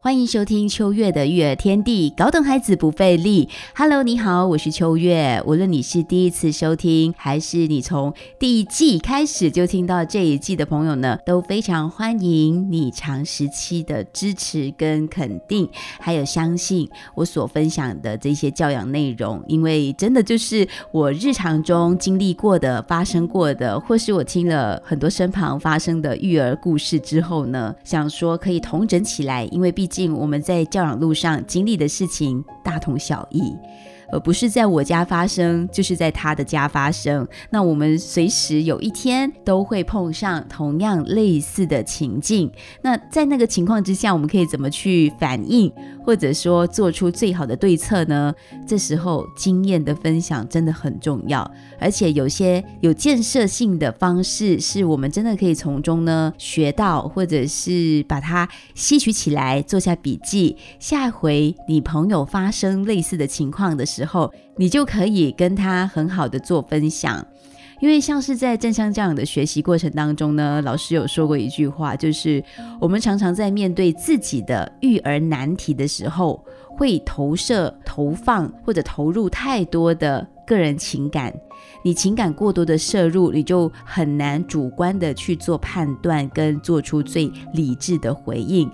欢迎收听秋月的育儿天地，搞懂孩子不费力。Hello，你好，我是秋月。无论你是第一次收听，还是你从第一季开始就听到这一季的朋友呢，都非常欢迎你长时期的支持跟肯定，还有相信我所分享的这些教养内容，因为真的就是我日常中经历过的、发生过的，或是我听了很多身旁发生的育儿故事之后呢，想说可以统整起来，因为毕竟。我们在教养路上经历的事情大同小异。而不是在我家发生，就是在他的家发生。那我们随时有一天都会碰上同样类似的情境。那在那个情况之下，我们可以怎么去反应，或者说做出最好的对策呢？这时候经验的分享真的很重要，而且有些有建设性的方式，是我们真的可以从中呢学到，或者是把它吸取起来，做下笔记。下回你朋友发生类似的情况的时，时候，你就可以跟他很好的做分享，因为像是在正向教养的学习过程当中呢，老师有说过一句话，就是我们常常在面对自己的育儿难题的时候，会投射、投放或者投入太多的个人情感，你情感过多的摄入，你就很难主观的去做判断跟做出最理智的回应。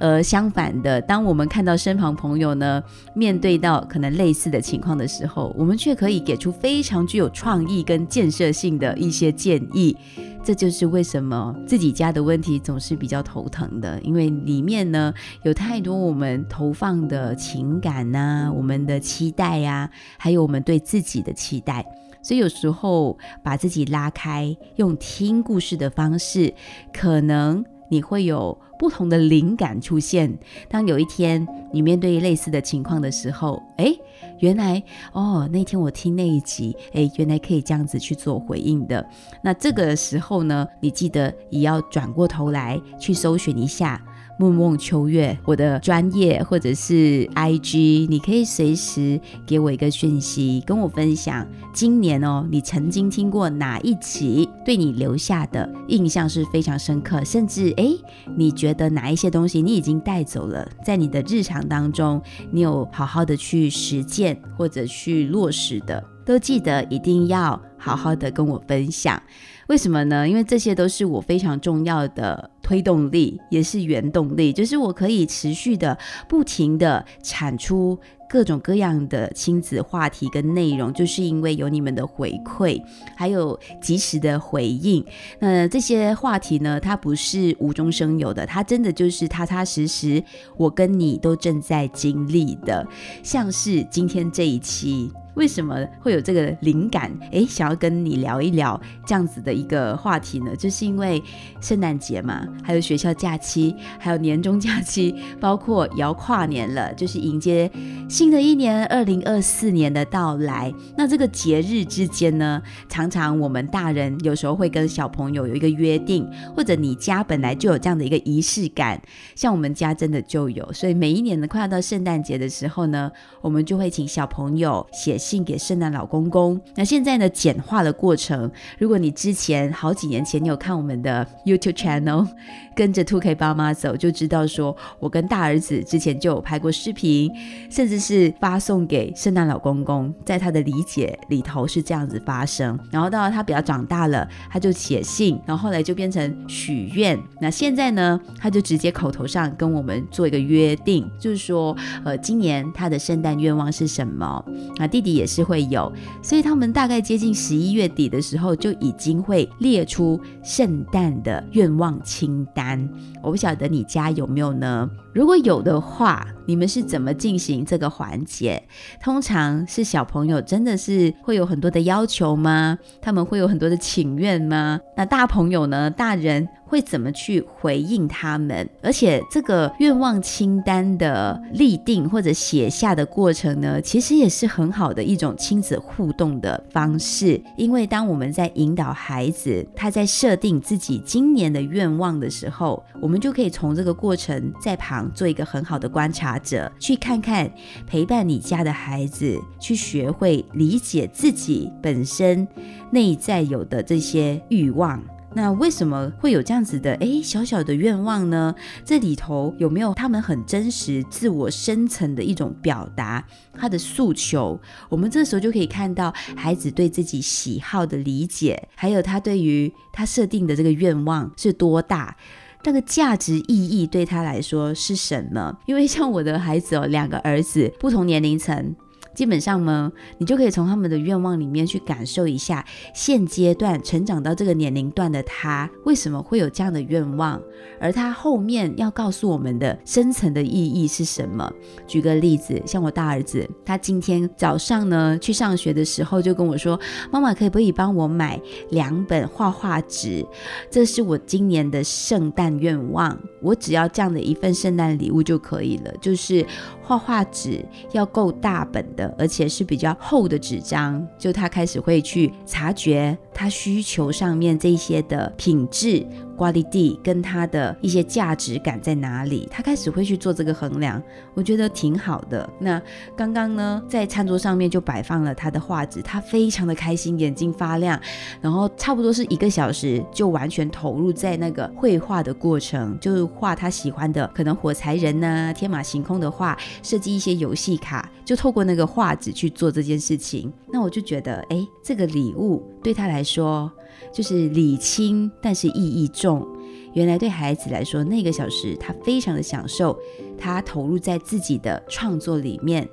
而相反的，当我们看到身旁朋友呢，面对到可能类似的情况的时候，我们却可以给出非常具有创意跟建设性的一些建议。这就是为什么自己家的问题总是比较头疼的，因为里面呢有太多我们投放的情感呐，我们的期待呀，还有我们对自己的期待，所以有时候把自己拉开，用听故事的方式，可能。你会有不同的灵感出现。当有一天你面对类似的情况的时候，哎，原来哦，那天我听那一集，哎，原来可以这样子去做回应的。那这个时候呢，你记得也要转过头来去搜寻一下。梦梦秋月，我的专业或者是 IG，你可以随时给我一个讯息，跟我分享今年哦，你曾经听过哪一集对你留下的印象是非常深刻，甚至哎，你觉得哪一些东西你已经带走了，在你的日常当中，你有好好的去实践或者去落实的，都记得一定要好好的跟我分享。为什么呢？因为这些都是我非常重要的推动力，也是原动力，就是我可以持续的、不停的产出各种各样的亲子话题跟内容，就是因为有你们的回馈，还有及时的回应。那这些话题呢，它不是无中生有的，它真的就是踏踏实实，我跟你都正在经历的，像是今天这一期。为什么会有这个灵感？诶，想要跟你聊一聊这样子的一个话题呢？就是因为圣诞节嘛，还有学校假期，还有年终假期，包括也要跨年了，就是迎接新的一年二零二四年的到来。那这个节日之间呢，常常我们大人有时候会跟小朋友有一个约定，或者你家本来就有这样的一个仪式感，像我们家真的就有，所以每一年呢，快要到圣诞节的时候呢，我们就会请小朋友写。信给圣诞老公公。那现在呢，简化的过程。如果你之前好几年前你有看我们的 YouTube channel，跟着 Two K 爸妈走，就知道说我跟大儿子之前就有拍过视频，甚至是发送给圣诞老公公。在他的理解里头是这样子发生。然后到他比较长大了，他就写信，然后后来就变成许愿。那现在呢，他就直接口头上跟我们做一个约定，就是说，呃，今年他的圣诞愿望是什么？那弟弟。也是会有，所以他们大概接近十一月底的时候，就已经会列出圣诞的愿望清单。我不晓得你家有没有呢？如果有的话，你们是怎么进行这个环节？通常是小朋友真的是会有很多的要求吗？他们会有很多的请愿吗？那大朋友呢？大人？会怎么去回应他们？而且这个愿望清单的立定或者写下的过程呢，其实也是很好的一种亲子互动的方式。因为当我们在引导孩子，他在设定自己今年的愿望的时候，我们就可以从这个过程在旁做一个很好的观察者，去看看陪伴你家的孩子，去学会理解自己本身内在有的这些欲望。那为什么会有这样子的诶小小的愿望呢？这里头有没有他们很真实、自我深层的一种表达？他的诉求，我们这时候就可以看到孩子对自己喜好的理解，还有他对于他设定的这个愿望是多大，那个价值意义对他来说是什么？因为像我的孩子哦，两个儿子，不同年龄层。基本上呢，你就可以从他们的愿望里面去感受一下，现阶段成长到这个年龄段的他为什么会有这样的愿望，而他后面要告诉我们的深层的意义是什么？举个例子，像我大儿子，他今天早上呢去上学的时候就跟我说：“妈妈，可不可以帮我买两本画画纸？这是我今年的圣诞愿望，我只要这样的一份圣诞礼物就可以了，就是画画纸要够大本的。”而且是比较厚的纸张，就他开始会去察觉他需求上面这些的品质。Quality 跟他的一些价值感在哪里？他开始会去做这个衡量，我觉得挺好的。那刚刚呢，在餐桌上面就摆放了他的画纸，他非常的开心，眼睛发亮，然后差不多是一个小时就完全投入在那个绘画的过程，就是画他喜欢的，可能火柴人呐、天马行空的画，设计一些游戏卡，就透过那个画纸去做这件事情。那我就觉得，哎，这个礼物对他来说。就是理轻，但是意义重。原来对孩子来说，那个小时他非常的享受，他投入在自己的创作里面。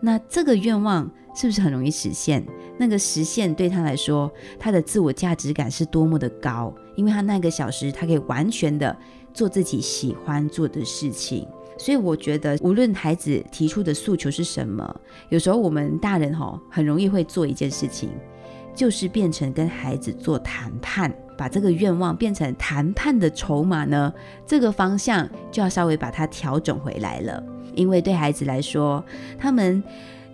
那这个愿望是不是很容易实现？那个实现对他来说，他的自我价值感是多么的高，因为他那个小时他可以完全的做自己喜欢做的事情。所以我觉得，无论孩子提出的诉求是什么，有时候我们大人哈很容易会做一件事情。就是变成跟孩子做谈判，把这个愿望变成谈判的筹码呢？这个方向就要稍微把它调整回来了。因为对孩子来说，他们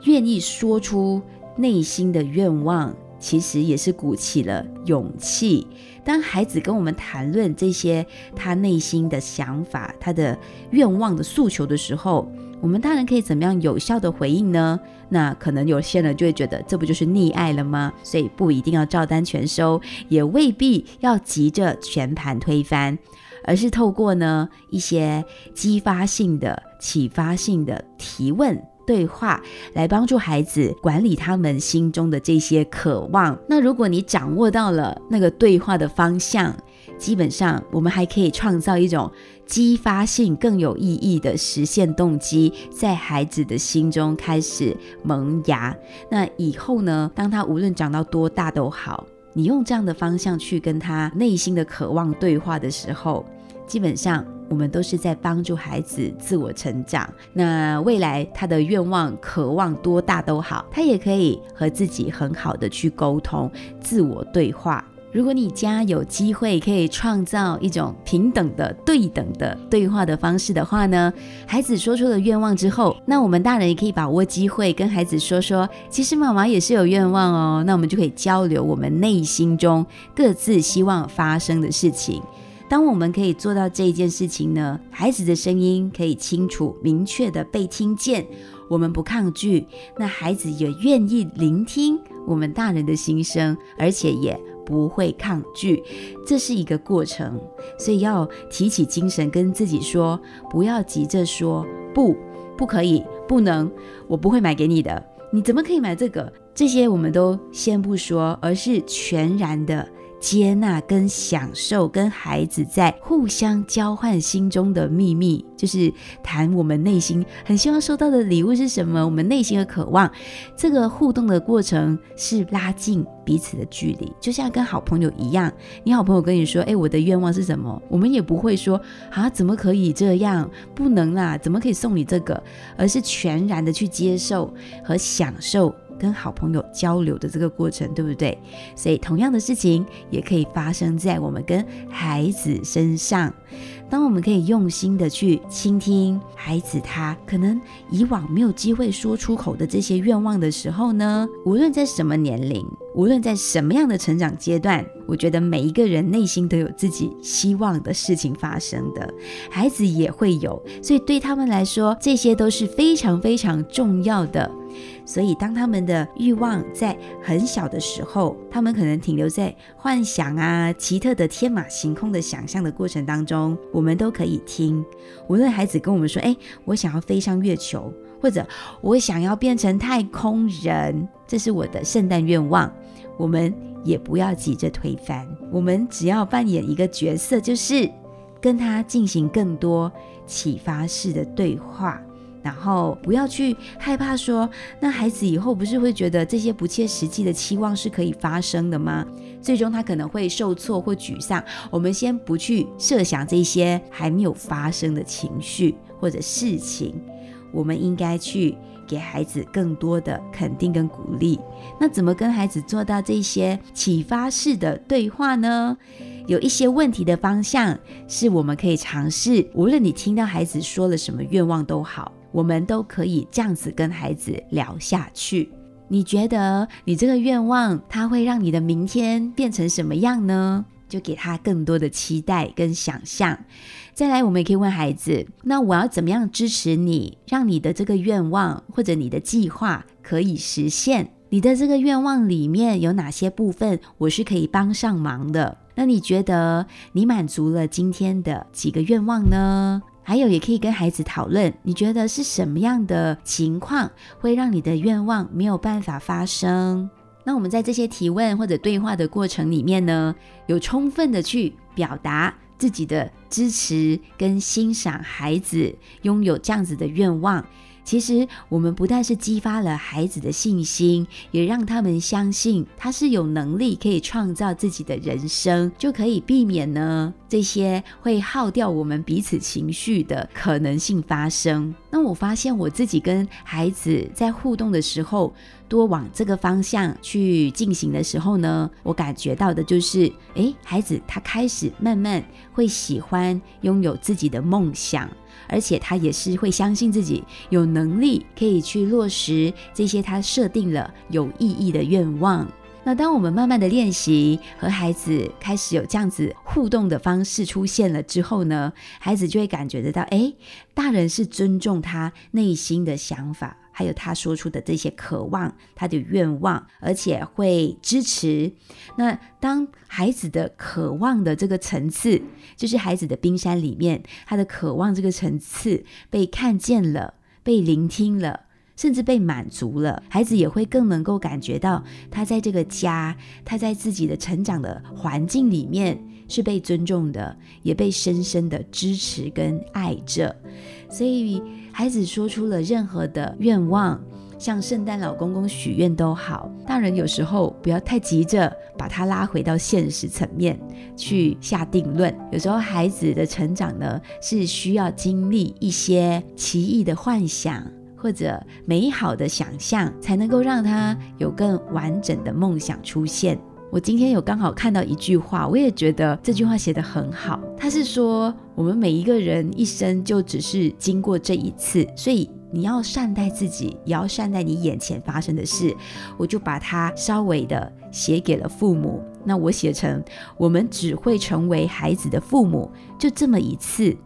愿意说出内心的愿望，其实也是鼓起了勇气。当孩子跟我们谈论这些他内心的想法、他的愿望的诉求的时候，我们大人可以怎么样有效的回应呢？那可能有些人就会觉得，这不就是溺爱了吗？所以不一定要照单全收，也未必要急着全盘推翻，而是透过呢一些激发性的、启发性的提问对话，来帮助孩子管理他们心中的这些渴望。那如果你掌握到了那个对话的方向，基本上，我们还可以创造一种激发性更有意义的实现动机，在孩子的心中开始萌芽。那以后呢，当他无论长到多大都好，你用这样的方向去跟他内心的渴望对话的时候，基本上我们都是在帮助孩子自我成长。那未来他的愿望、渴望多大都好，他也可以和自己很好的去沟通、自我对话。如果你家有机会可以创造一种平等的、对等的对话的方式的话呢，孩子说出了愿望之后，那我们大人也可以把握机会跟孩子说说，其实妈妈也是有愿望哦。那我们就可以交流我们内心中各自希望发生的事情。当我们可以做到这一件事情呢，孩子的声音可以清楚、明确的被听见，我们不抗拒，那孩子也愿意聆听我们大人的心声，而且也。不会抗拒，这是一个过程，所以要提起精神，跟自己说，不要急着说不，不可以，不能，我不会买给你的，你怎么可以买这个？这些我们都先不说，而是全然的接纳跟享受，跟孩子在互相交换心中的秘密，就是谈我们内心很希望收到的礼物是什么，我们内心的渴望。这个互动的过程是拉近彼此的距离，就像跟好朋友一样。你好朋友跟你说：“哎，我的愿望是什么？”我们也不会说：“啊，怎么可以这样？不能啦，怎么可以送你这个？”而是全然的去接受和享受。跟好朋友交流的这个过程，对不对？所以同样的事情也可以发生在我们跟孩子身上。当我们可以用心的去倾听孩子他可能以往没有机会说出口的这些愿望的时候呢，无论在什么年龄，无论在什么样的成长阶段，我觉得每一个人内心都有自己希望的事情发生的，孩子也会有，所以对他们来说，这些都是非常非常重要的。所以，当他们的欲望在很小的时候，他们可能停留在幻想啊、奇特的天马行空的想象的过程当中，我们都可以听。无论孩子跟我们说：“哎，我想要飞上月球，或者我想要变成太空人，这是我的圣诞愿望。”我们也不要急着推翻，我们只要扮演一个角色，就是跟他进行更多启发式的对话。然后不要去害怕说，那孩子以后不是会觉得这些不切实际的期望是可以发生的吗？最终他可能会受挫或沮丧。我们先不去设想这些还没有发生的情绪或者事情，我们应该去给孩子更多的肯定跟鼓励。那怎么跟孩子做到这些启发式的对话呢？有一些问题的方向是我们可以尝试，无论你听到孩子说了什么愿望都好。我们都可以这样子跟孩子聊下去。你觉得你这个愿望，它会让你的明天变成什么样呢？就给他更多的期待跟想象。再来，我们也可以问孩子：那我要怎么样支持你，让你的这个愿望或者你的计划可以实现？你的这个愿望里面有哪些部分我是可以帮上忙的？那你觉得你满足了今天的几个愿望呢？还有，也可以跟孩子讨论，你觉得是什么样的情况会让你的愿望没有办法发生？那我们在这些提问或者对话的过程里面呢，有充分的去表达自己的支持跟欣赏孩子拥有这样子的愿望。其实，我们不但是激发了孩子的信心，也让他们相信他是有能力可以创造自己的人生，就可以避免呢这些会耗掉我们彼此情绪的可能性发生。那我发现我自己跟孩子在互动的时候，多往这个方向去进行的时候呢，我感觉到的就是，诶，孩子他开始慢慢会喜欢拥有自己的梦想。而且他也是会相信自己有能力可以去落实这些他设定了有意义的愿望。那当我们慢慢的练习和孩子开始有这样子互动的方式出现了之后呢，孩子就会感觉得到，哎，大人是尊重他内心的想法。还有他说出的这些渴望，他的愿望，而且会支持。那当孩子的渴望的这个层次，就是孩子的冰山里面，他的渴望这个层次被看见了，被聆听了，甚至被满足了，孩子也会更能够感觉到，他在这个家，他在自己的成长的环境里面是被尊重的，也被深深的支持跟爱着。所以。孩子说出了任何的愿望，向圣诞老公公许愿都好。大人有时候不要太急着把他拉回到现实层面去下定论。有时候孩子的成长呢，是需要经历一些奇异的幻想或者美好的想象，才能够让他有更完整的梦想出现。我今天有刚好看到一句话，我也觉得这句话写得很好。他是说，我们每一个人一生就只是经过这一次，所以你要善待自己，也要善待你眼前发生的事。我就把它稍微的写给了父母。那我写成：我们只会成为孩子的父母，就这么一次。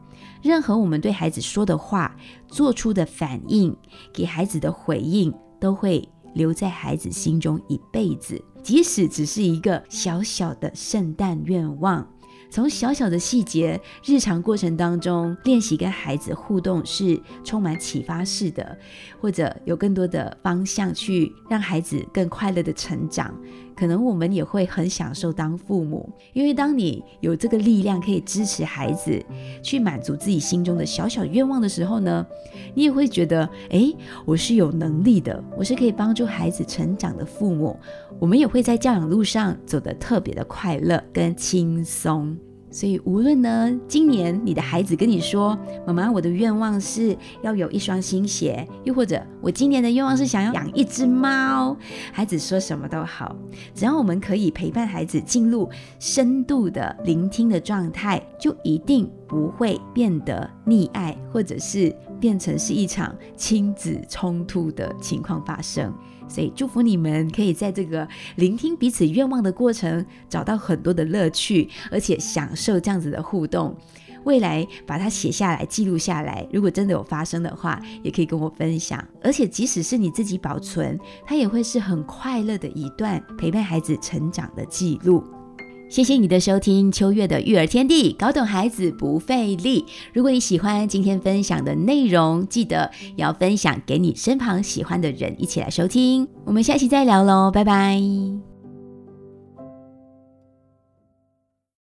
任何我们对孩子说的话、做出的反应、给孩子的回应，都会留在孩子心中一辈子。即使只是一个小小的圣诞愿望，从小小的细节、日常过程当中练习跟孩子互动，是充满启发式的，或者有更多的方向去让孩子更快乐的成长，可能我们也会很享受当父母，因为当你有这个力量可以支持孩子去满足自己心中的小小愿望的时候呢，你也会觉得，哎，我是有能力的，我是可以帮助孩子成长的父母。我们也会在教养路上走得特别的快乐跟轻松。所以，无论呢，今年你的孩子跟你说：“妈妈，我的愿望是要有一双新鞋。”又或者，我今年的愿望是想要养一只猫。孩子说什么都好，只要我们可以陪伴孩子进入深度的聆听的状态，就一定不会变得溺爱，或者是变成是一场亲子冲突的情况发生。所以祝福你们可以在这个聆听彼此愿望的过程，找到很多的乐趣，而且享受这样子的互动。未来把它写下来、记录下来，如果真的有发生的话，也可以跟我分享。而且即使是你自己保存，它也会是很快乐的一段陪伴孩子成长的记录。谢谢你的收听，秋月的育儿天地，搞懂孩子不费力。如果你喜欢今天分享的内容，记得要分享给你身旁喜欢的人一起来收听。我们下期再聊喽，拜拜。